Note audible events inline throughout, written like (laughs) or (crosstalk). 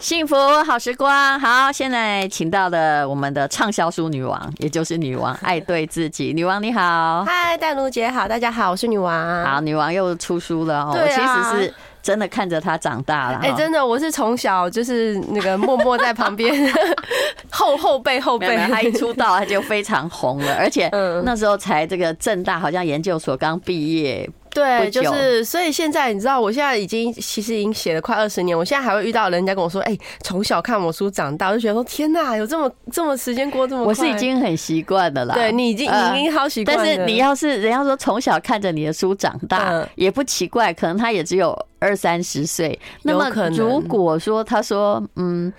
幸福好时光，好，现在请到了我们的畅销书女王，也就是女王爱对自己。女王你好，嗨，淡如姐好，大家好，我是女王。好，女王又出书了哦，其实是真的看着她长大了。哎、欸，真的，我是从小就是那个默默在旁边 (laughs) 后后背后背。她一出道，她就非常红了，而且那时候才这个正大好像研究所刚毕业。对，就是，所以现在你知道，我现在已经其实已经写了快二十年，我现在还会遇到人家跟我说，哎、欸，从小看我书长大，我就觉得说，天哪，有这么这么时间过这么快，我是已经很习惯的啦。对，你已经已经好习惯。但是你要是人家说从小看着你的书长大，也不奇怪，可能他也只有二三十岁。那么如果说他说，嗯。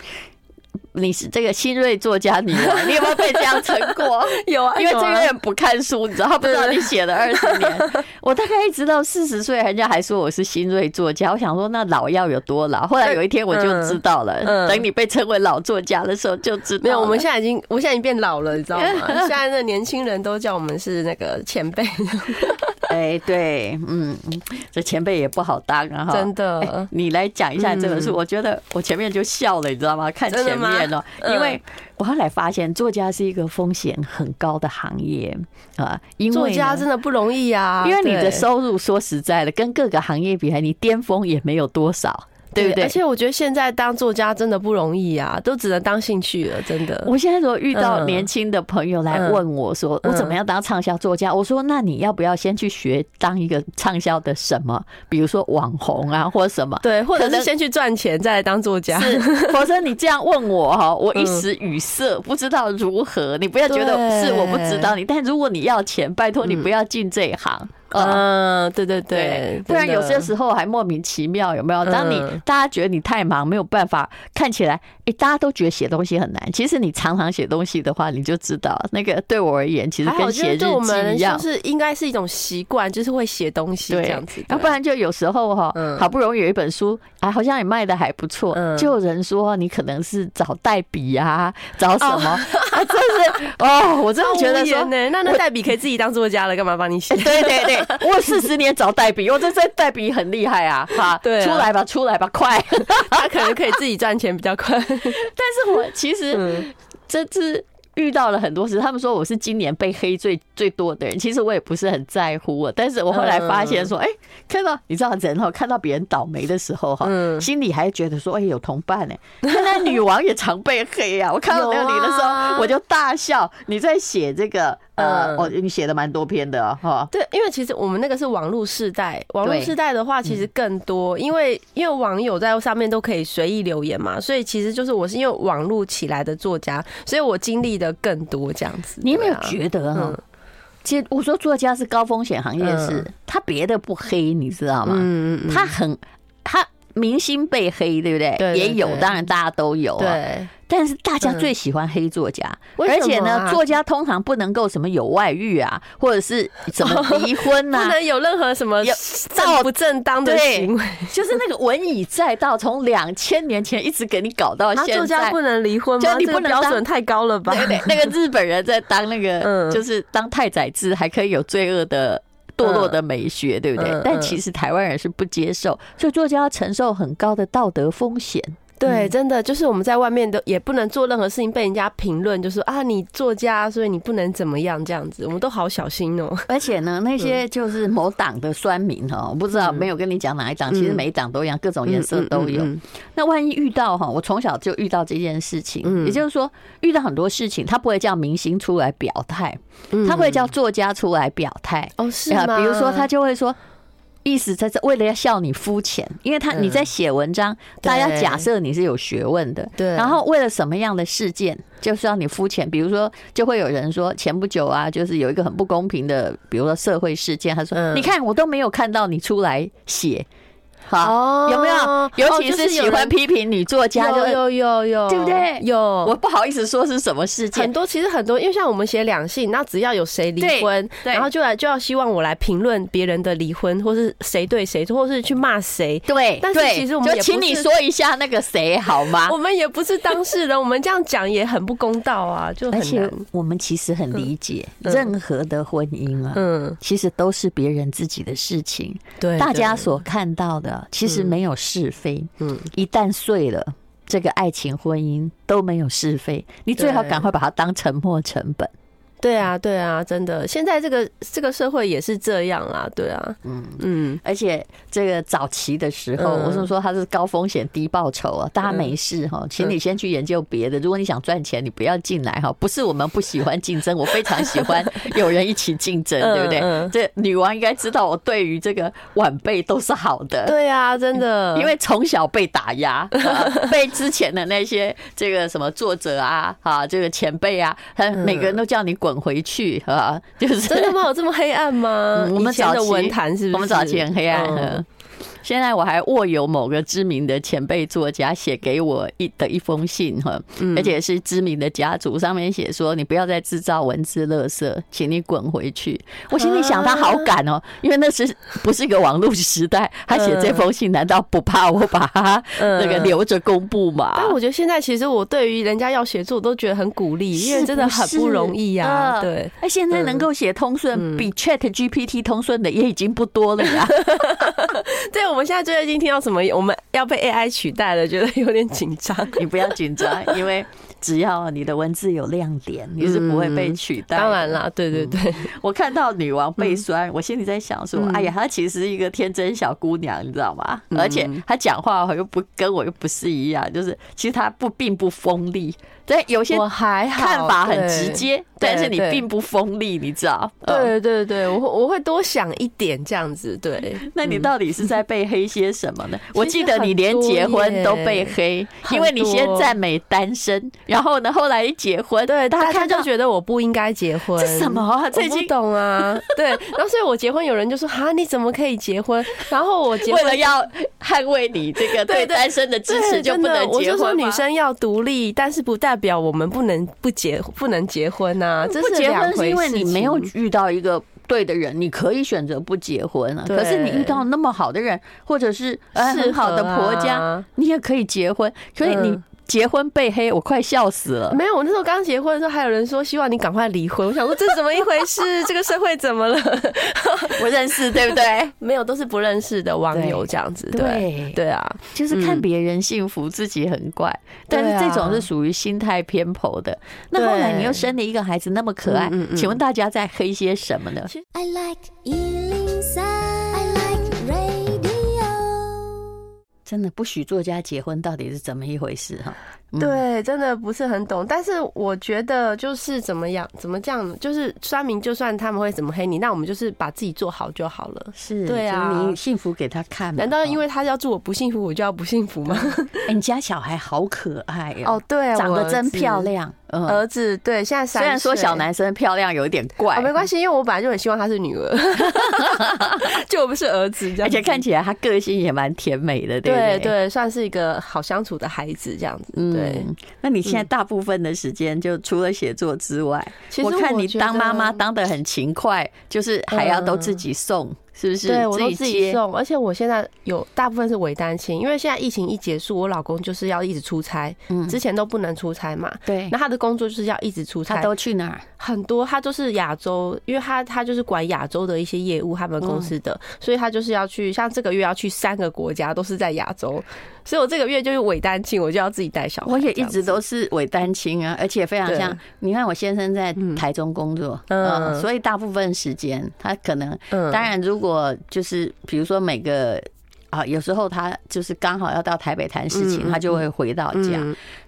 你是这个新锐作家女王，你有没有被这样称过？(laughs) 有啊，(laughs) 因为这个人不看书，你知道他不知道你写了二十年。我大概一直到四十岁，人家还说我是新锐作家。我想说，那老要有多老？后来有一天我就知道了。等你被称为老作家的时候，就知道。没有，我们现在已经，我现在已经变老了，你知道吗？(laughs) 现在的年轻人都叫我们是那个前辈。哎，对，嗯，这前辈也不好当啊，真的。你来讲一下这本书，我觉得我前面就笑了，你知道吗？看前面哦，因为我后来发现，作家是一个风险很高的行业啊，因为作家真的不容易啊，因为你的收入说实在的，跟各个行业比，你巅峰也没有多少。对不对？而且我觉得现在当作家真的不容易啊，都只能当兴趣了，真的。我现在如果遇到年轻的朋友来问我说，我怎么样当畅销作家？我说，那你要不要先去学当一个畅销的什么？比如说网红啊，或者什么？对，或者是先去赚钱再来当作家。是，否则你这样问我哈，(laughs) 我一时语塞，不知道如何。你不要觉得是我不知道你，但如果你要钱，拜托你不要进这一行。嗯，对对对，不然有些时候还莫名其妙，有没有？当你大家觉得你太忙，没有办法看起来，哎，大家都觉得写东西很难。其实你常常写东西的话，你就知道那个对我而言，其实跟写日记一样，就是应该是一种习惯，就是会写东西这样子。要不然就有时候哈，好不容易有一本书，哎，好像也卖的还不错，就有人说你可能是找代笔啊，找什么？啊，真是哦，我真的觉得说，那那代笔可以自己当作家了，干嘛帮你写？对 (laughs) 对对。(laughs) 我四十年找代笔，我这这代笔很厉害啊！哈，对，出来吧，出来吧，快！(laughs) 他可能可以自己赚钱比较快，(laughs) 但是我其实这次遇到了很多事，他们说我是今年被黑最最多的人，其实我也不是很在乎我。但是我后来发现说，哎，看到你知道人哈，看到别人倒霉的时候哈，心里还觉得说，哎，有同伴呢。原来女王也常被黑啊！(laughs) 我看到那个你的时候，我就大笑。你在写这个。呃，哦，你写的蛮多篇的哈。对，因为其实我们那个是网络世代，网络世代的话其实更多，因为因为网友在上面都可以随意留言嘛，所以其实就是我是因为网络起来的作家，所以我经历的更多这样子。你有没有觉得哈？其实我说作家是高风险行业，是他别的不黑，你知道吗？嗯嗯，他很他明星被黑，对不对？对，也有，当然大家都有。对。但是大家最喜欢黑作家，而且呢，作家通常不能够什么有外遇啊，或者是怎么 (laughs) 离婚啊，不能有任何什么正不正当的行为，(laughs) 就是那个文以载道，从两千年前一直给你搞到现在。作家不能离婚吗？你不能标准太高了吧？对对，那个日本人在当那个，(laughs) 就是当太宰治还可以有罪恶的堕落的美学，对不对？但其实台湾人是不接受，所以作家要承受很高的道德风险。对，真的就是我们在外面都也不能做任何事情，被人家评论，就是说啊，你作家，所以你不能怎么样这样子，我们都好小心哦。(laughs) 而且呢，那些就是某党的酸民哈，我不知道没有跟你讲哪一党，其实每一党都一样，各种颜色都有。那万一遇到哈，我从小就遇到这件事情，也就是说遇到很多事情，他不会叫明星出来表态，他会叫作家出来表态。哦，是啊，比如说他就会说。意思在这，为了要笑你肤浅，因为他你在写文章，大家假设你是有学问的，对。然后为了什么样的事件，就是要你肤浅。比如说，就会有人说，前不久啊，就是有一个很不公平的，比如说社会事件，他说：“你看，我都没有看到你出来写。”好，有没有？尤其是喜欢批评女作家，有有有有，对不对？有，我不好意思说是什么事件。很多其实很多，因为像我们写两性，那只要有谁离婚，然后就来就要希望我来评论别人的离婚，或是谁对谁，或是去骂谁。对，但是其实我们就请你说一下那个谁好吗？(laughs) 我们也不是当事人，我们这样讲也很不公道啊！(laughs) 就而且我们其实很理解，任何的婚姻啊，嗯，其实都是别人自己的事情。对，大家所看到的其实没有。是非，嗯，一旦碎了，这个爱情婚姻都没有是非，你最好赶快把它当沉没成本。对啊，对啊，真的，现在这个这个社会也是这样啦，对啊，嗯嗯，而且这个早期的时候，我是说它是高风险低报酬啊，大家没事哈，请你先去研究别的。如果你想赚钱，你不要进来哈，不是我们不喜欢竞争，(laughs) 我非常喜欢有人一起竞争，对不对？这女王应该知道，我对于这个晚辈都是好的。对啊，真的，因为从小被打压，(laughs) 被之前的那些这个什么作者啊，啊，这个前辈啊，他每个人都叫你滚。滚回去啊！(laughs) 就是真的吗？有这么黑暗吗？我们早期的文坛是不是？我们早期很黑暗。现在我还握有某个知名的前辈作家写给我一的一封信哈，而且是知名的家族，上面写说，你不要再制造文字垃圾，请你滚回去。我心里想他好敢哦，因为那是不是一个网络时代？他写这封信难道不怕我把他 (laughs) 那个留着公布吗？但我觉得现在其实我对于人家要写作我都觉得很鼓励，因为真的很不容易呀。对，哎，现在能够写通顺比 Chat GPT 通顺的也已经不多了呀。(laughs) 对。我们现在最近听到什么？我们要被 AI 取代了，觉得有点紧张。(laughs) 你不要紧张，因为只要你的文字有亮点，你是不会被取代。当然啦，对对对。我看到女王被酸，我心里在想说：哎呀，她其实是一个天真小姑娘，你知道吗？而且她讲话又不跟我又不是一样，就是其实她不并不锋利。对，有些我还看法很直接，但是你并不锋利，你知道？对对对，我我会多想一点这样子。对，(laughs) 那你到底是在被黑些什么呢？(laughs) 我记得你连结婚都被黑，因为你先赞美单身，然后呢，后来一结婚，对，大家就觉得我不应该结婚。这什么啊？这不懂啊？(laughs) 对，然后所以我结婚，有人就说：“哈，你怎么可以结婚？”然后我结婚为了要捍卫你这个对单身的支持，就不能结婚。我就说女生要独立，但是不代表我们不能不结不能结婚呐，这是两婚是因为你没有遇到一个对的人，你可以选择不结婚啊。可是你遇到那么好的人，或者是很好的婆家，你也可以结婚。所以你。结婚被黑，我快笑死了。没有，我那时候刚结婚的时候，还有人说希望你赶快离婚。我想说这是怎么一回事？(laughs) 这个社会怎么了？(laughs) 我认识，对不对？没有，都是不认识的网友这样子。对对啊，就是看别人幸福，自己很怪。但是这种是属于心态偏颇的。那后来你又生了一个孩子，那么可爱，请问大家在黑些什么呢？真的不许作家结婚，到底是怎么一回事哈？对，真的不是很懂。但是我觉得就是怎么样，怎么这样，就是酸明，就算他们会怎么黑你，那我们就是把自己做好就好了。是，对啊，你幸福给他看。难道因为他要祝我不幸福，我就要不幸福吗？(laughs) 哎，你家小孩好可爱哦，对，长得真漂亮。儿子对，现在虽然说小男生漂亮有一点怪，没关系，因为我本来就很希望他是女儿，(laughs) 就我不是儿子，而且看起来他个性也蛮甜美的，对对对，算是一个好相处的孩子这样子。对，那你现在大部分的时间就除了写作之外，我看你当妈妈当的很勤快，就是还要都自己送。是不是？对，我都自己送，而且我现在有大部分是伪单亲，因为现在疫情一结束，我老公就是要一直出差，嗯，之前都不能出差嘛，对，那他的工作就是要一直出差，他都去哪儿？很多，他都是亚洲，因为他他就是管亚洲的一些业务，他们公司的，所以他就是要去，像这个月要去三个国家，都是在亚洲。所以我这个月就是伪单亲，我就要自己带小孩。我也一直都是伪单亲啊，而且非常像。你看我先生在台中工作，嗯，所以大部分时间他可能，当然如果就是比如说每个啊，有时候他就是刚好要到台北谈事情，他就会回到家。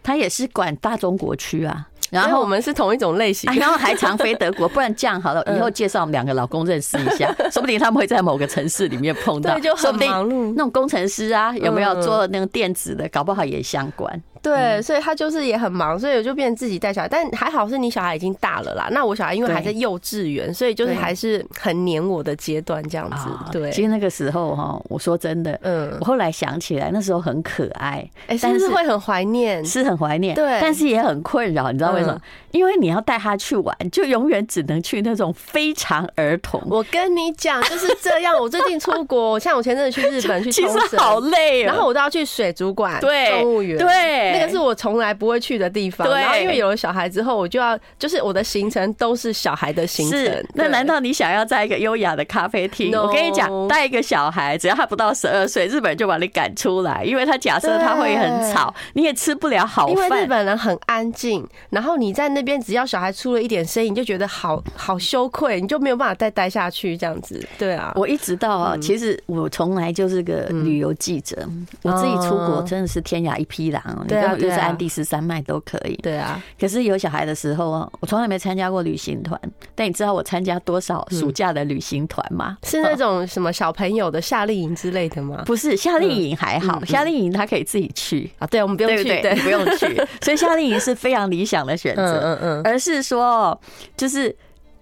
他也是管大中国区啊。然后我们是同一种类型，然后还常飞德国，(laughs) 不然这样好了，以后介绍我们两个老公认识一下，(laughs) 说不定他们会在某个城市里面碰到，说不定那种工程师啊，有没有做那种电子的，搞不好也相关。对，所以他就是也很忙，所以我就变成自己带小孩。但还好是你小孩已经大了啦。那我小孩因为还在幼稚园，所以就是还是很黏我的阶段这样子。对，其实那个时候哈，我说真的，嗯，我后来想起来那时候很可爱，哎，但是会很怀念，是很怀念，对，但是也很困扰，你知道为什么？因为你要带他去玩，就永远只能去那种非常儿童。我跟你讲就是这样。我最近出国，(laughs) 像我前阵子去日本去 (laughs) 其实好累，然后我都要去水族馆、对动物园，对。那个是我我从来不会去的地方。然后因为有了小孩之后，我就要就是我的行程都是小孩的行程。是，那难道你想要在一个优雅的咖啡厅？我跟你讲，带一个小孩，只要他不到十二岁，日本人就把你赶出来，因为他假设他会很吵，你也吃不了好饭。因为日本人很安静，然后你在那边只要小孩出了一点声音，你就觉得好好羞愧，你就没有办法再待下去这样子。对啊，我一直到啊，其实我从来就是个旅游记者，我自己出国真的是天涯一匹狼，你跟我约在安第斯山脉都可以。对啊，可是有小孩的时候啊，我从来没参加过旅行团。但你知道我参加多少暑假的旅行团吗？是那种什么小朋友的夏令营之类的吗？(laughs) 不是，夏令营还好，夏令营他可以自己去啊。对，我们不用去，对，不用去。所以夏令营是非常理想的选择。(laughs) 嗯嗯，而是说，就是。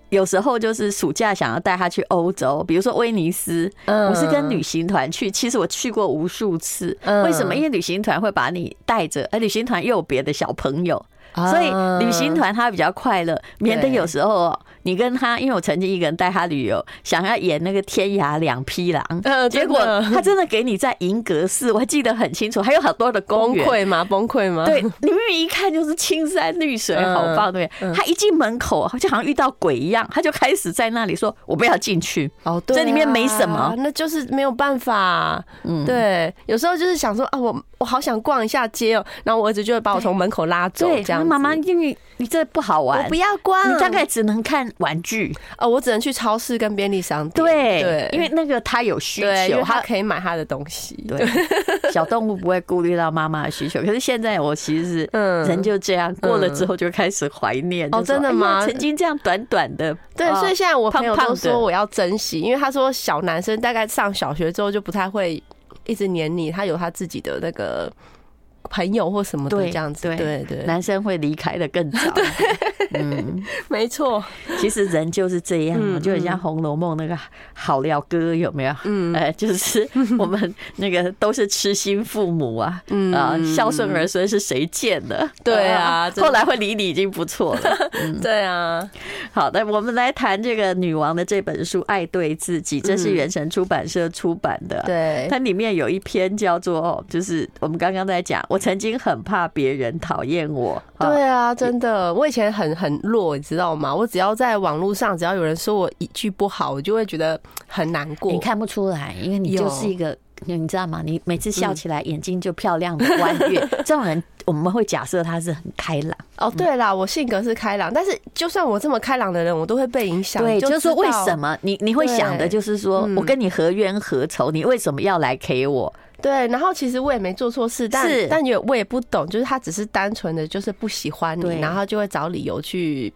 有时候就是暑假想要带他去欧洲，比如说威尼斯，我是跟旅行团去。其实我去过无数次，为什么？因为旅行团会把你带着，而旅行团又有别的小朋友，所以旅行团他比较快乐，免得有时候。你跟他，因为我曾经一个人带他旅游，想要演那个天涯两匹狼，呃结果他真的给你在银阁寺，我还记得很清楚，还有好多的公园。崩溃吗？崩溃吗？对，你明明一看就是青山绿水，好棒，对。他一进门口，就好像遇到鬼一样，他就开始在那里说：“我不要进去。”哦，对，这里面没什么，那就是没有办法。嗯，对，有时候就是想说啊，我我好想逛一下街哦，然后我儿子就会把我从门口拉走，这样。妈妈，因为你这不好玩，我不要逛，你大概只能看。玩具哦，我只能去超市跟便利商店。对对，因为那个他有需求，他可以买他的东西。对，小动物不会顾虑到妈妈的需求。(laughs) 可是现在我其实是，嗯，人就这样过了之后就开始怀念。哦，真的吗？曾经这样短短的，对，所以现在我朋友都说我要珍惜，因为他说小男生大概上小学之后就不太会一直黏你，他有他自己的那个。朋友或什么的这样子，对对对，男生会离开的更早。(laughs) 嗯，没错。其实人就是这样，就很像《红楼梦》那个好料哥有没有？嗯，哎，(laughs) 就是我们那个都是痴心父母啊，(laughs) 啊，孝顺儿孙是谁见的？对啊，后来会理你已经不错了。对啊。好的，我们来谈这个女王的这本书《爱对自己》，这是原神出版社出版的。对，它里面有一篇叫做，就是我们刚刚在讲我。曾经很怕别人讨厌我，对啊，真的，我以前很很弱，你知道吗？我只要在网络上，只要有人说我一句不好，我就会觉得很难过。你看不出来，因为你就是一个，你知道吗？你每次笑起来眼睛就漂亮的弯月，(laughs) 这种人我们会假设他是很开朗。哦，对啦，我性格是开朗，但是就算我这么开朗的人，我都会被影响。对，就是说为什么你你会想的就是说我跟你何冤何仇？你为什么要来 K 我？对，然后其实我也没做错事，但是但也我也不懂，就是他只是单纯的就是不喜欢你，对然后就会找理由去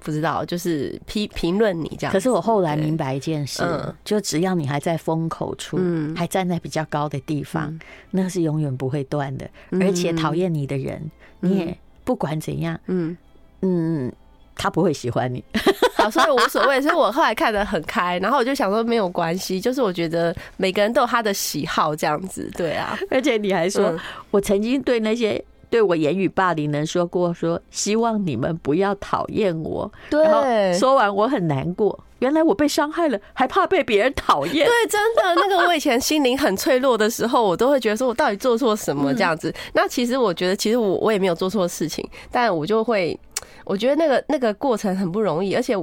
不知道，就是批评论你这样。可是我后来明白一件事，嗯、就只要你还在风口处，嗯、还站在比较高的地方，嗯、那是永远不会断的。嗯、而且讨厌你的人，嗯、你也不管怎样，嗯嗯。他不会喜欢你，(laughs) 好，所以无所谓。所以我后来看得很开，然后我就想说没有关系，就是我觉得每个人都有他的喜好，这样子，对啊。而且你还说，嗯、我曾经对那些对我言语霸凌的人说过，说希望你们不要讨厌我。对，然后说完我很难过，原来我被伤害了，还怕被别人讨厌。对，真的，那个我以前心灵很脆弱的时候，我都会觉得说我到底做错什么这样子。嗯、那其实我觉得，其实我我也没有做错事情，但我就会。我觉得那个那个过程很不容易，而且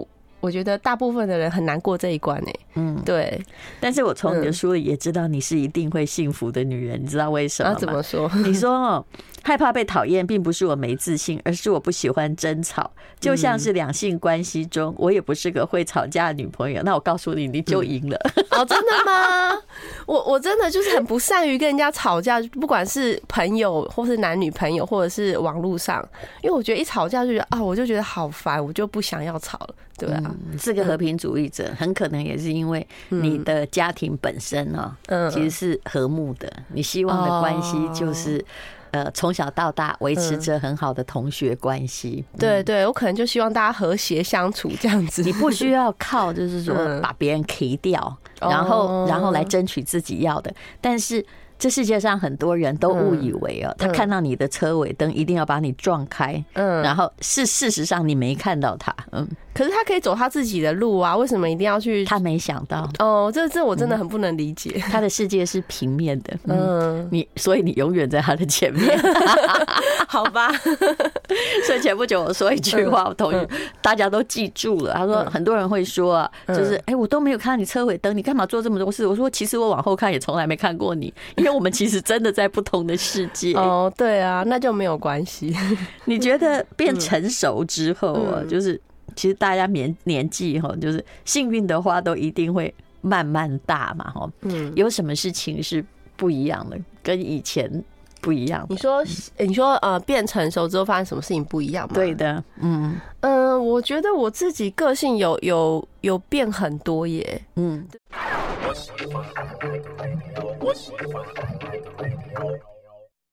我觉得大部分的人很难过这一关诶。嗯，对。但是我从你的书里也知道你是一定会幸福的女人，你知道为什么吗？怎么说？(laughs) 你说哦。害怕被讨厌，并不是我没自信，而是我不喜欢争吵。就像是两性关系中，我也不是个会吵架的女朋友。那我告诉你，你就赢了。哦，真的吗？(laughs) 我我真的就是很不善于跟人家吵架，不管是朋友，或是男女朋友，或者是网络上，因为我觉得一吵架就觉得啊，我就觉得好烦，我就不想要吵了。对啊，是个和平主义者，很可能也是因为你的家庭本身呢，嗯，其实是和睦的。你希望的关系就是。呃，从小到大维持着很好的同学关系。嗯、对对，我可能就希望大家和谐相处这样子。你不需要靠，就是说把别人 K 掉，嗯、然后然后来争取自己要的。但是这世界上很多人都误以为哦，他看到你的车尾灯一定要把你撞开，嗯，然后是事实上你没看到他，嗯，可是他可以走他自己的路啊，为什么一定要去？他没想到哦，这这我真的很不能理解。他的世界是平面的，嗯，你所以你永远在他的前面，(laughs) 好吧？(laughs) 所以前不久我说一句话，我同意大家都记住了。他说很多人会说啊，就是哎，我都没有看到你车尾灯，你干嘛做这么多事？我说其实我往后看也从来没看过你，因为。我们其实真的在不同的世界 (laughs) 哦，对啊，那就没有关系。(laughs) 你觉得变成熟之后啊，就是其实大家年年纪哈，就是幸运的话都一定会慢慢大嘛哈。嗯，有什么事情是不一样的，跟以前不一样？你说，你说呃，变成熟之后发生什么事情不一样吗？对的，嗯嗯、呃，我觉得我自己个性有有有变很多耶，嗯。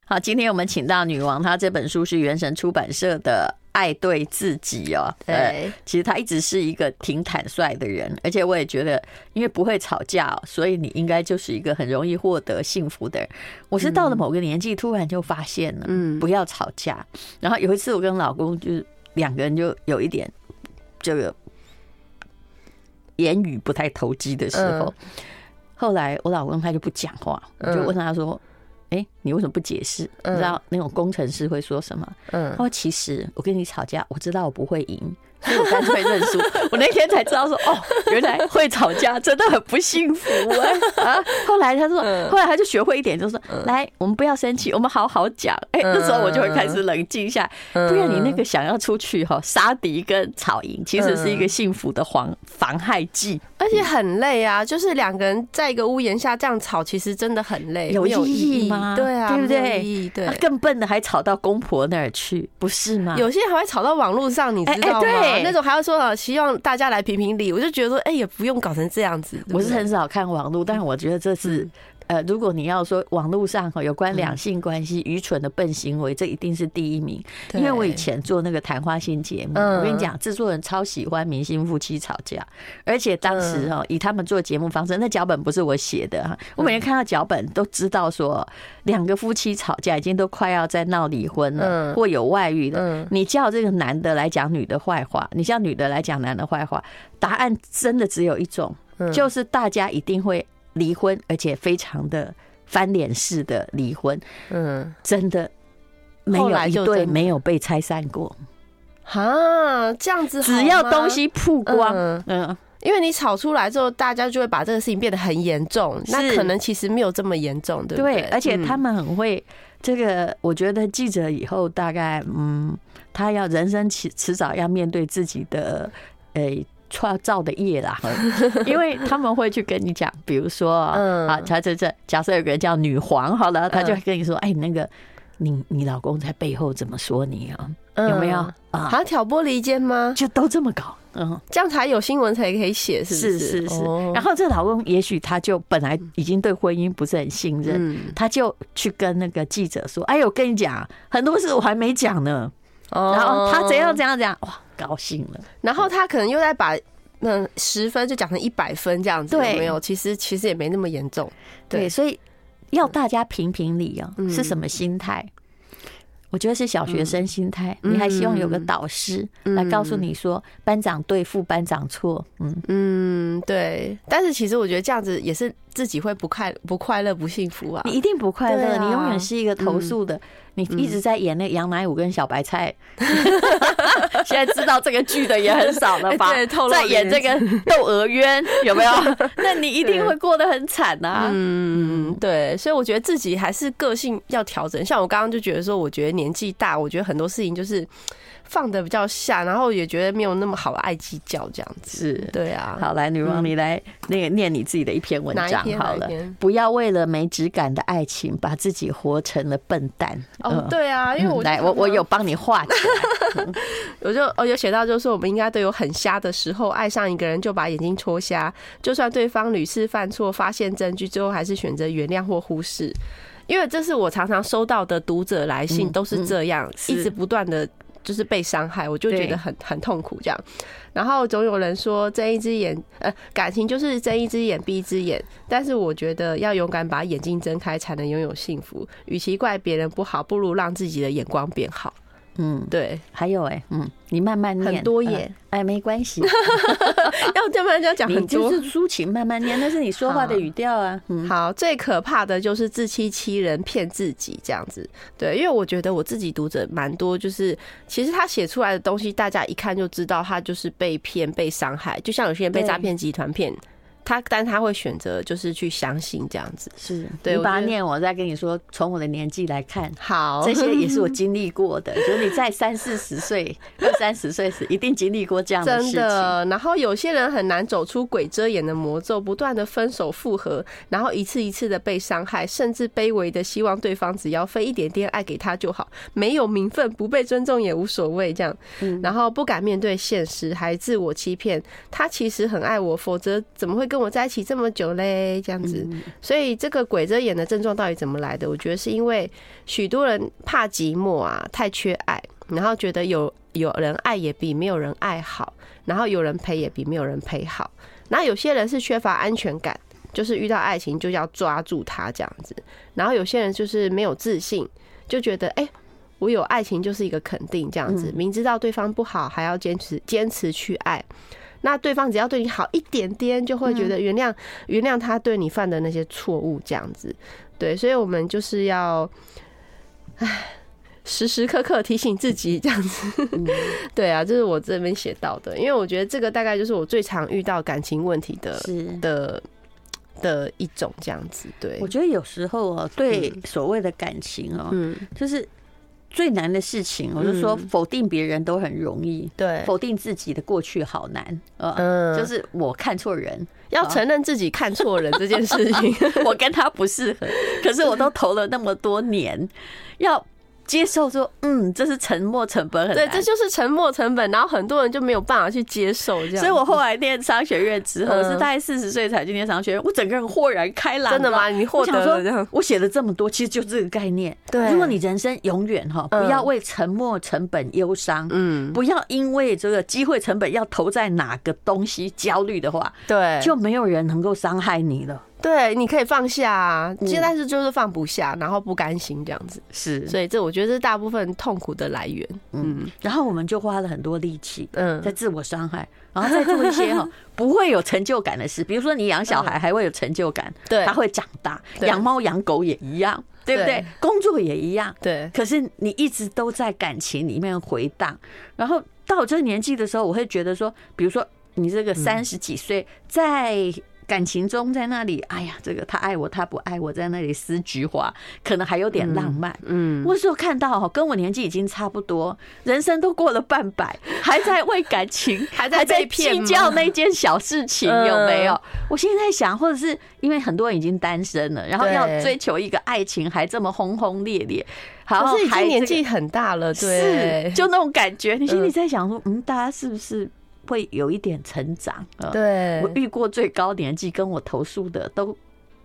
好，今天我们请到女王，她这本书是原神出版社的《爱对自己》哦。对，其实她一直是一个挺坦率的人，而且我也觉得，因为不会吵架，所以你应该就是一个很容易获得幸福的人。我是到了某个年纪，突然就发现了，嗯，不要吵架。然后有一次，我跟老公就是两个人就有一点这个言语不太投机的时候。后来我老公他就不讲话，我就问他说：“哎，你为什么不解释？你知道那种工程师会说什么？”他说：“其实我跟你吵架，我知道我不会赢。”所以我干脆认输。(laughs) 我那天才知道说，哦，原来会吵架真的很不幸福哎 (laughs) 啊！后来他说，后来他就学会一点，就是说，来，我们不要生气，我们好好讲。哎，那时候我就会开始冷静下来，不然你那个想要出去哈杀敌跟吵赢，其实是一个幸福的防妨害剂，而且很累啊。就是两个人在一个屋檐下这样吵，其实真的很累，有意义吗？对啊，对不对？对，更笨的还吵到公婆那儿去，不是吗？有些人还会吵到网络上，你知道吗？那种还要说啊，希望大家来评评理，我就觉得说，哎，也不用搞成这样子。我是很少看网络，但是我觉得这是。呃，如果你要说网络上哈有关两性关系愚蠢的笨行为，这一定是第一名。因为我以前做那个谈话性节目，我跟你讲，制作人超喜欢明星夫妻吵架，而且当时哈以他们做节目方式，那脚本不是我写的哈，我每天看到脚本都知道说两个夫妻吵架已经都快要在闹离婚了，或有外遇了。你叫这个男的来讲女的坏话，你叫女的来讲男的坏话，答案真的只有一种，就是大家一定会。离婚，而且非常的翻脸式的离婚，嗯，真的没有一对没有被拆散过，啊，这样子，只要东西曝光，嗯，因为你吵出来之后，大家就会把这个事情变得很严重，那可能其实没有这么严重，对不对？而且他们很会这个，我觉得记者以后大概，嗯，他要人生迟迟早要面对自己的，诶。创造的业啦，(laughs) 因为他们会去跟你讲，比如说，啊，他这这，假设有个人叫女皇，好了，他就会跟你说，哎，那个，你你老公在背后怎么说你啊？有没有啊？还要挑拨离间吗？就都这么搞，嗯，这样才有新闻才可以写，是是是是。然后这老公也许他就本来已经对婚姻不是很信任，他就去跟那个记者说，哎，我跟你讲，很多事我还没讲呢。然后他怎样怎样怎样，哇！高兴了，然后他可能又在把那十分就讲成一百分这样子，有没有？其实其实也没那么严重，对，所以要大家评评理啊，是什么心态？我觉得是小学生心态，你还希望有个导师来告诉你说班长对，副班长错，嗯。嗯，对。但是其实我觉得这样子也是自己会不快不快乐不幸福啊，你一定不快乐，你永远是一个投诉的。你一直在演那个杨乃武跟小白菜，(laughs) 现在知道这个剧的也很少了吧？(laughs) 在演这个《窦娥冤》(laughs) 有没有？那你一定会过得很惨啊。嗯，对，所以我觉得自己还是个性要调整。像我刚刚就觉得说，我觉得年纪大，我觉得很多事情就是。放的比较下，然后也觉得没有那么好爱计较这样子。是，对啊。好，来女王，你来那个念你自己的一篇文章好了。不要为了没质感的爱情，把自己活成了笨蛋。哦，对啊，因为我来，我我有帮你画起来。(laughs) 我就哦有写到，就是说我们应该都有很瞎的时候，爱上一个人就把眼睛戳瞎，就算对方屡次犯错，发现证据，最后还是选择原谅或忽视。因为这是我常常收到的读者来信，都是这样，一直不断的。就是被伤害，我就觉得很很痛苦这样。然后总有人说睁一只眼，呃，感情就是睁一只眼闭一只眼，但是我觉得要勇敢把眼睛睁开，才能拥有幸福。与其怪别人不好，不如让自己的眼光变好。嗯，对，还有哎、欸，嗯，你慢慢念，很多耶，呃、哎，没关系，(laughs) 要这么要讲很多，就是抒情慢慢念，那是你说话的语调啊。嗯，好，最可怕的就是自欺欺人，骗自己这样子。对，因为我觉得我自己读者蛮多，就是其实他写出来的东西，大家一看就知道他就是被骗、被伤害，就像有些人被诈骗集团骗。他，但他会选择就是去相信这样子，是对。我把它念，我再跟你说，从我的年纪来看，好，这些也是我经历过的。(laughs) 就是你在三四十岁、(laughs) 二三十岁时，一定经历过这样的事情。真的。然后有些人很难走出鬼遮眼的魔咒，不断的分手复合，然后一次一次的被伤害，甚至卑微的希望对方只要分一点点爱给他就好，没有名分，不被尊重也无所谓这样。然后不敢面对现实，还自我欺骗，他其实很爱我，否则怎么会跟我在一起这么久嘞，这样子，所以这个鬼遮眼的症状到底怎么来的？我觉得是因为许多人怕寂寞啊，太缺爱，然后觉得有有人爱也比没有人爱好，然后有人陪也比没有人陪好。那有些人是缺乏安全感，就是遇到爱情就要抓住他这样子。然后有些人就是没有自信，就觉得哎，我有爱情就是一个肯定这样子，明知道对方不好还要坚持坚持去爱。那对方只要对你好一点点，就会觉得原谅原谅他对你犯的那些错误，这样子，对，所以我们就是要，唉，时时刻刻提醒自己这样子，(laughs) 对啊，这是我这边写到的，因为我觉得这个大概就是我最常遇到感情问题的的的一种这样子，对，我觉得有时候啊，对所谓的感情哦，嗯，就是。最难的事情，我就说否定别人都很容易，对，否定自己的过去好难，呃，就是我看错人，要承认自己看错人这件事情，(laughs) 我跟他不适合，可是我都投了那么多年，要。接受说，嗯，这是沉没成本很，对，这就是沉没成本，然后很多人就没有办法去接受这样。所以我后来念商学院之后，是大概四十岁才去念商学院，我整个人豁然开朗。真的吗？你获得了这样？我写了这么多，其实就这个概念。对，如果你人生永远哈，不要为沉没成本忧伤，嗯，不要因为这个机会成本要投在哪个东西焦虑的话，对，就没有人能够伤害你了。对，你可以放下啊，现在是就是放不下，然后不甘心这样子，是，所以这我觉得是大部分痛苦的来源。嗯，然后我们就花了很多力气，嗯，在自我伤害，然后再做一些 (laughs) 哈不会有成就感的事，比如说你养小孩还会有成就感，对，他会长大，养猫养狗也一样，对不对？工作也一样，对。可是你一直都在感情里面回荡，然后到我这个年纪的时候，我会觉得说，比如说你这个三十几岁在。感情中在那里，哎呀，这个他爱我，他不爱我，在那里撕菊花，可能还有点浪漫。嗯，我说看到跟我年纪已经差不多，人生都过了半百，还在为感情，(laughs) 还在在计较那件小事情，有没有？我现在想，或者是因为很多人已经单身了，然后要追求一个爱情，还这么轰轰烈烈，好，是已经年纪很大了，对，是就那种感觉。你心里在想说，嗯，大家是不是？会有一点成长啊！对，我遇过最高年纪跟我投诉的都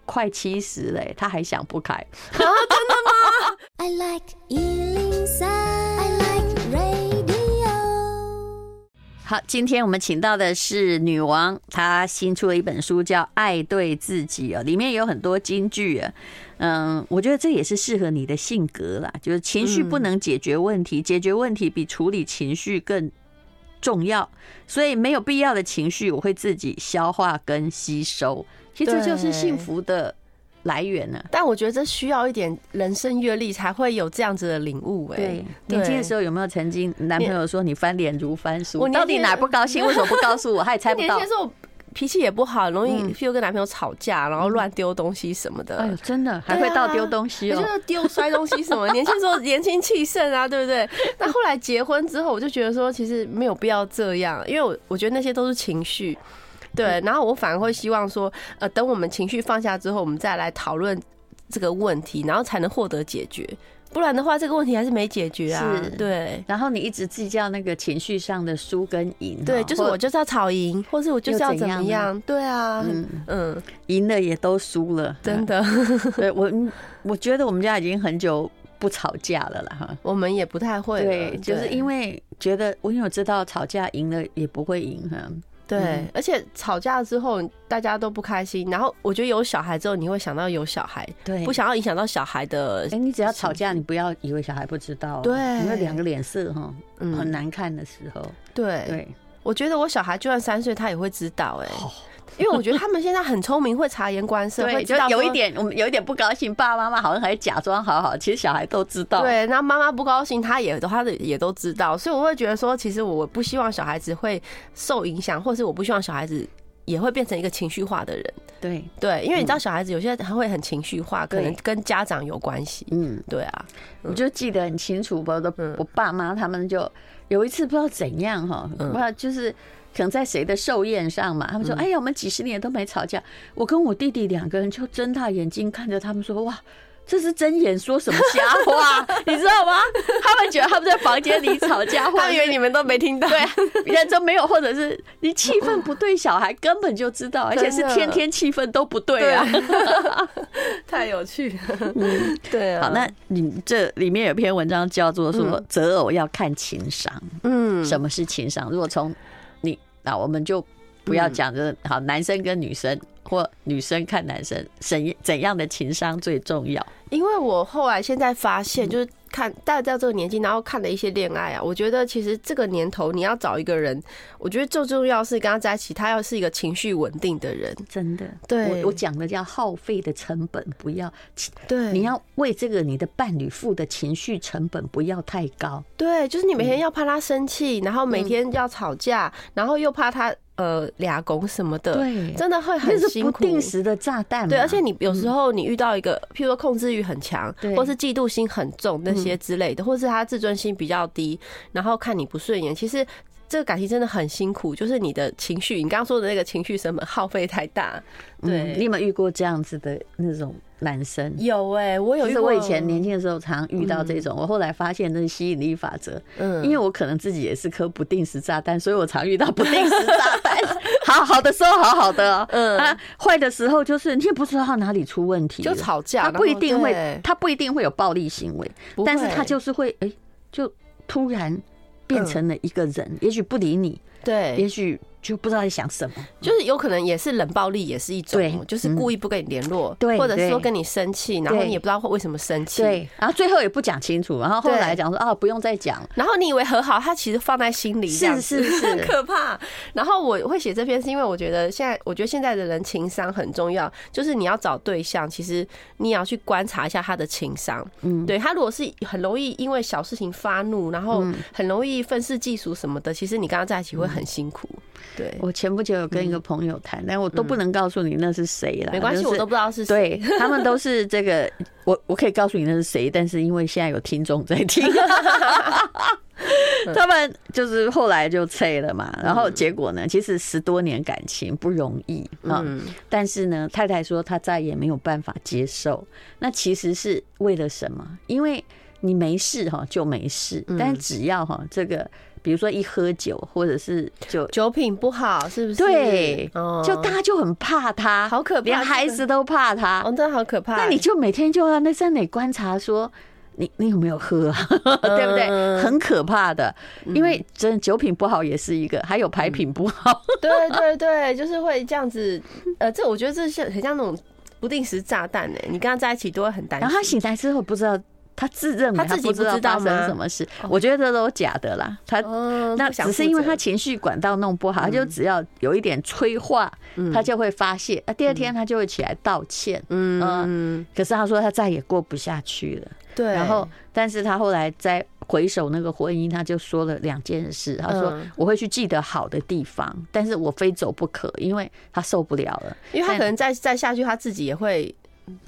快七十嘞，他还想不开啊？真的吗？(laughs) I like 103, I like radio。好，今天我们请到的是女王，她新出了一本书叫《爱对自己》哦，里面有很多金句啊。嗯，我觉得这也是适合你的性格啦，就是情绪不能解决问题，解决问题比处理情绪更重要，所以没有必要的情绪，我会自己消化跟吸收。其实这就是幸福的来源呢。但我觉得这需要一点人生阅历才会有这样子的领悟。哎，对，年轻的时候有没有曾经男朋友说你翻脸如翻书？我到底哪不高兴？为什么不告诉我？他也猜不到。(laughs) 脾气也不好，容易又跟男朋友吵架，然后乱丢东西什么的。哎呦，真的还会到丢东西哦，就是丢摔东西什么。(laughs) 年轻时候年轻气盛啊，对不对？那后来结婚之后，我就觉得说，其实没有必要这样，因为我我觉得那些都是情绪。对，然后我反而会希望说，呃，等我们情绪放下之后，我们再来讨论这个问题，然后才能获得解决。不然的话，这个问题还是没解决啊。是，对。然后你一直计较那个情绪上的输跟赢，对，就是我就是要吵赢，或是我就是要怎么样？对啊，嗯嗯，赢了也都输了，真的。(laughs) 对我，我觉得我们家已经很久不吵架了啦哈。我们也不太会，对，就是因为觉得我因为我知道吵架赢了也不会赢哈。对，嗯、而且吵架之后大家都不开心，然后我觉得有小孩之后，你会想到有小孩，对，不想要影响到小孩的。哎、欸，你只要吵架，你不要以为小孩不知道，对，因为两个脸色哈，很难看的时候，嗯、对对，我觉得我小孩就算三岁，他也会知道、欸，哎。因为我觉得他们现在很聪明，会察言观色，会知道有一点，我们有一点不高兴，爸爸妈妈好像还假装好好，其实小孩都知道。对，然后妈妈不高兴，他也他的也都知道，所以我会觉得说，其实我不希望小孩子会受影响，或是我不希望小孩子也会变成一个情绪化的人。对对，因为你知道小孩子有些他会很情绪化，可能跟家长有关系。嗯，对啊，我就记得很清楚，我的我爸妈他们就有一次不知道怎样哈，不知道就是。可能在谁的寿宴上嘛，他们说：“哎呀，我们几十年都没吵架。”我跟我弟弟两个人就睁大眼睛看着他们说：“哇，这是睁眼说什么瞎话？(laughs) 你知道吗？”他们觉得他们在房间里吵架，他们以为你们都没听到。对，别人都没有，或者是你气氛不对，小孩根本就知道，而且是天天气氛都不对啊，(laughs) 太有趣了。嗯，对啊。好，那你这里面有篇文章叫做说择偶要看情商。嗯，什么是情商？如果从那我们就不要讲，就是好，男生跟女生或女生看男生，怎怎样的情商最重要？因为我后来现在发现，就是。看，大家在这个年纪，然后看了一些恋爱啊，我觉得其实这个年头你要找一个人，我觉得最重要是跟他在一起，他要是一个情绪稳定的人。真的，对，我我讲的叫耗费的成本不要，对，你要为这个你的伴侣付的情绪成本不要太高。对，就是你每天要怕他生气，然后每天要吵架，然后又怕他。呃，俩拱什么的，对，真的会很辛苦。不定时的炸弹，对，而且你有时候你遇到一个，譬如说控制欲很强，或是嫉妒心很重那些之类的，或是他自尊心比较低，然后看你不顺眼，其实这个感情真的很辛苦。就是你的情绪，你刚刚说的那个情绪成本耗费太大。对，你有没有遇过这样子的那种？男生有哎、欸，我有。就是我以前年轻的时候常遇到这种，我后来发现那是吸引力法则。嗯，因为我可能自己也是颗不定时炸弹，所以我常遇到不定时炸弹。(laughs) 好好的时候好好的，嗯，啊，坏的时候就是你也不知道他哪里出问题，就吵架。他不一定会，他不一定会有暴力行为，但是他就是会，哎，就突然变成了一个人，也许不理你，对，也许。就不知道在想什么，就是有可能也是冷暴力，也是一种，就是故意不跟你联络，对，或者是说跟你生气，然后你也不知道为什么生气，对，然后最后也不讲清楚，然后后来讲说啊，不用再讲，然后你以为和好，他其实放在心里，是是是，很 (laughs) 可怕。然后我会写这篇，是因为我觉得现在，我觉得现在的人情商很重要，就是你要找对象，其实你也要去观察一下他的情商，嗯，对他如果是很容易因为小事情发怒，然后很容易愤世嫉俗什么的，其实你跟他在一起会很辛苦。对，我前不久有跟一个朋友谈，但我都不能告诉你那是谁了。没关系，我都不知道是谁。对，(laughs) 他们都是这个，我我可以告诉你那是谁，但是因为现在有听众在听，(laughs) 他们就是后来就拆了嘛。然后结果呢，其实十多年感情不容易啊。但是呢，太太说她再也没有办法接受。那其实是为了什么？因为你没事哈就没事，但只要哈这个。比如说一喝酒，或者是酒酒品不好，是不是？对，就大家就很怕他，好可怕，连孩子都怕他，哦，真的好可怕。那你就每天就要那在那里观察，说你你有没有喝，(laughs) 对不对？很可怕的，因为真酒品不好也是一个，还有牌品不好。对对对，就是会这样子。呃，这我觉得这是很像那种不定时炸弹哎，你跟他在一起都会很担心。然后他醒来之后不知道。他自认为他自己不知道发生什么事，我觉得这都假的啦。他那只是因为他情绪管道弄不好，他就只要有一点催化，他就会发泄。那第二天他就会起来道歉。嗯，可是他说他再也过不下去了。对。然后，但是他后来在回首那个婚姻，他就说了两件事。他说：“我会去记得好的地方，但是我非走不可，因为他受不了了。因为他可能再再下去，他自己也会。”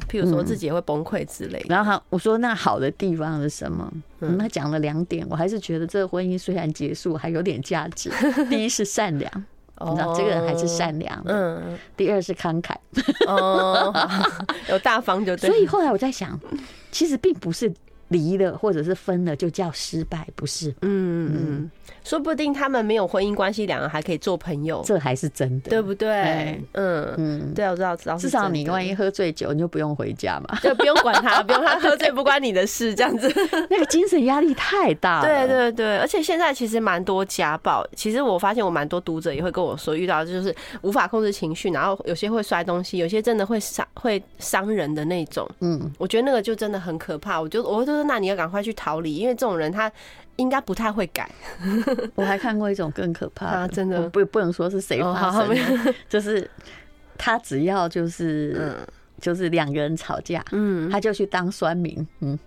譬如说自己也会崩溃之类，然后他我说那好的地方是什么？嗯，他讲了两点，我还是觉得这个婚姻虽然结束，还有点价值。(laughs) 第一是善良，你知道这个人还是善良的。嗯。第二是慷慨，哦，(laughs) 有大方就对。所以后来我在想，其实并不是离了或者是分了就叫失败，不是？嗯嗯嗯，说不定他们没有婚姻关系，两个还可以做朋友，这还是真的，对不对？嗯嗯，对，我知道知道。至少你万一喝醉酒，你就不用回家嘛，(laughs) 就不用管他，不用他喝醉不关你的事，这样子。(laughs) 那个精神压力太大了。对对对，而且现在其实蛮多家暴，其实我发现我蛮多读者也会跟我说，遇到就是无法控制情绪，然后有些会摔东西，有些真的会伤会伤人的那种。嗯，我觉得那个就真的很可怕。我就我就说，那你要赶快去逃离，因为这种人他应该不太会改。(laughs) 我还看过一种更可怕的，真的不不能说是谁发生的，就是他只要就是嗯就是两个人吵架，嗯，他就去当酸民，嗯，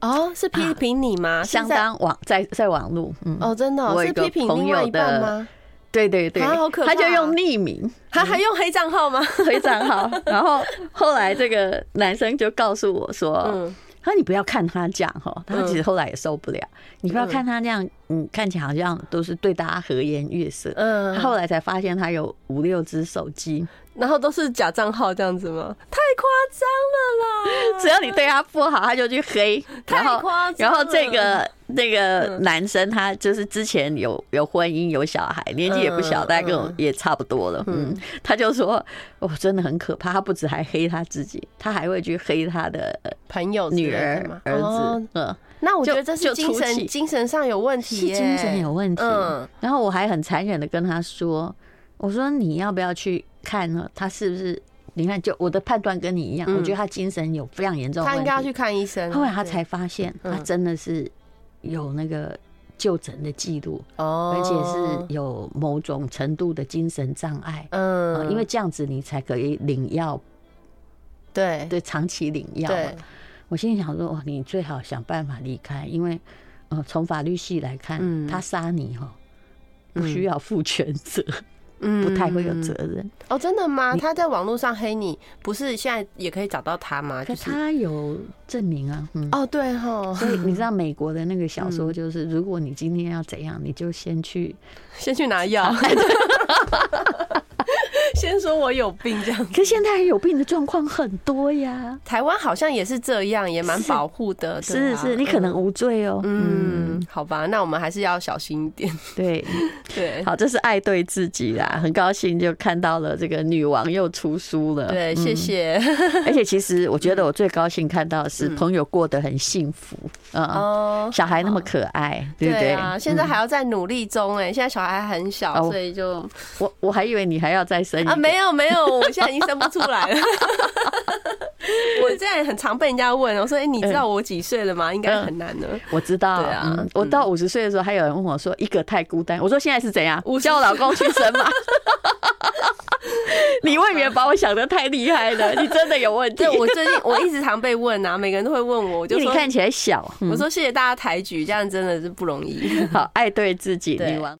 哦，是批评你吗？相当网在在网络，嗯，哦，真的是批评另外一半吗？对对对，好可怕，他就用匿名，他还用黑账号吗？黑账号，然后后来这个男生就告诉我说，嗯。他说：“你不要看他这样哈，他其实后来也受不了。你不要看他这样，嗯，看起来好像都是对大家和颜悦色。嗯，他后来才发现他有五六只手机。”然后都是假账号这样子吗？太夸张了啦！(laughs) 只要你对他不好，他就去黑。太夸张。然后这个那个男生，他就是之前有有婚姻有小孩，年纪也不小，大概跟我也差不多了。嗯，他就说：“哦，真的很可怕。他不止还黑他自己，他还会去黑他的朋友、女儿、儿子。”嗯，那我觉得这是精神精神上有问题，是精神有问题。嗯，然后我还很残忍的跟他说：“我说你要不要去？”看呢他是不是？你看，就我的判断跟你一样，我觉得他精神有非常严重他应该要去看医生。后来他才发现，他真的是有那个就诊的记录，而且是有某种程度的精神障碍。嗯，因为这样子你才可以领药，对对，长期领药。我心里想说，哦你最好想办法离开，因为呃，从法律系来看，他杀你哈，不需要负全责。(laughs) 嗯不太会有责任哦，真的吗？他在网络上黑你，不是现在也可以找到他吗？可他有证明啊。哦，对哈，所以你知道 (laughs) 美国的那个小说就是，如果你今天要怎样，你就先去先去拿药。(laughs) (laughs) 先说我有病这样子，可现在有病的状况很多呀。台湾好像也是这样，也蛮保护的。是是，你可能无罪哦。嗯，好吧，那我们还是要小心一点。对 (laughs) 对，好，这是爱对自己啦。很高兴就看到了这个女王又出书了。对，谢谢。(laughs) 而且其实我觉得我最高兴看到的是朋友过得很幸福。嗯，小孩那么可爱，对不对啊？现在还要在努力中哎，现在小孩还很小，所以就我我还以为你还要再生。啊，没有没有，我现在已经生不出来了。(laughs) 我现在很常被人家问，我说：“哎，你知道我几岁了吗？”应该很难的。我知道，(laughs) 对啊，我到五十岁的时候，还有人问我说：“一个太孤单。”我说：“现在是怎样？叫我老公去生吗？” (laughs) 你未免把我想的太厉害了，你真的有问题。我最近我一直常被问啊，每个人都会问我，我就说你看起来小。我说谢谢大家抬举，这样真的是不容易。好，爱对自己，女王。